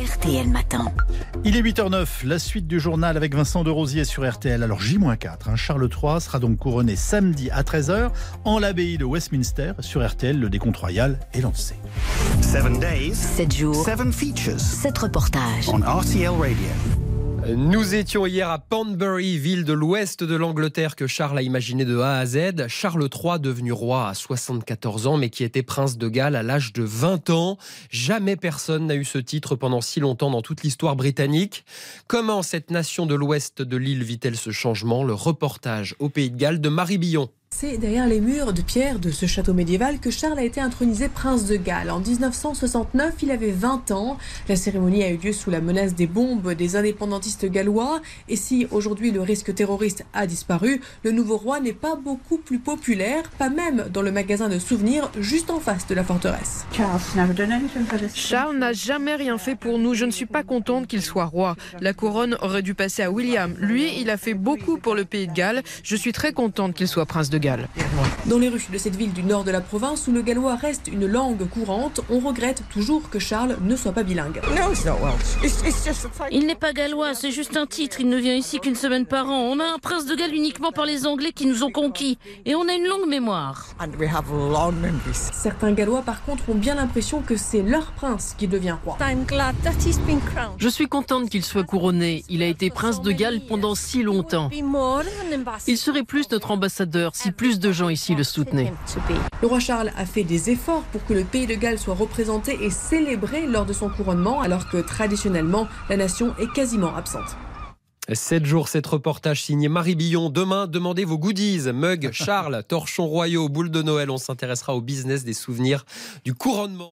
RTL Matin. Il est 8h09, la suite du journal avec Vincent de Rosier sur RTL. Alors J-4, hein, Charles III sera donc couronné samedi à 13h en l'abbaye de Westminster. Sur RTL, le décompte royal est lancé. 7 days, 7 jours, 7 features 7 reportages. on RTL Radio. Nous étions hier à Panbury, ville de l'ouest de l'Angleterre que Charles a imaginé de A à Z. Charles III, devenu roi à 74 ans, mais qui était prince de Galles à l'âge de 20 ans. Jamais personne n'a eu ce titre pendant si longtemps dans toute l'histoire britannique. Comment cette nation de l'ouest de l'île vit-elle ce changement? Le reportage au Pays de Galles de Marie Billon. C'est derrière les murs de pierre de ce château médiéval que Charles a été intronisé prince de Galles. En 1969, il avait 20 ans. La cérémonie a eu lieu sous la menace des bombes des indépendantistes gallois. Et si aujourd'hui le risque terroriste a disparu, le nouveau roi n'est pas beaucoup plus populaire, pas même dans le magasin de souvenirs juste en face de la forteresse. Charles n'a jamais rien fait pour nous. Je ne suis pas contente qu'il soit roi. La couronne aurait dû passer à William. Lui, il a fait beaucoup pour le pays de Galles. Je suis très contente qu'il soit prince de Galles. Dans les rues de cette ville du nord de la province où le gallois reste une langue courante, on regrette toujours que Charles ne soit pas bilingue. Il n'est pas gallois, c'est juste un titre. Il ne vient ici qu'une semaine par an. On a un prince de Galles uniquement par les Anglais qui nous ont conquis. Et on a une longue mémoire. Certains gallois par contre ont bien l'impression que c'est leur prince qui devient roi. Je suis contente qu'il soit couronné. Il a été prince de Galles pendant si longtemps. Il serait plus notre ambassadeur si plus de gens ici le soutenaient. Le roi Charles a fait des efforts pour que le pays de Galles soit représenté et célébré lors de son couronnement, alors que traditionnellement, la nation est quasiment absente. 7 jours, 7 reportages signé Marie Billon. Demain, demandez vos goodies. Mug, Charles, torchons royaux, boules de Noël. On s'intéressera au business des souvenirs du couronnement.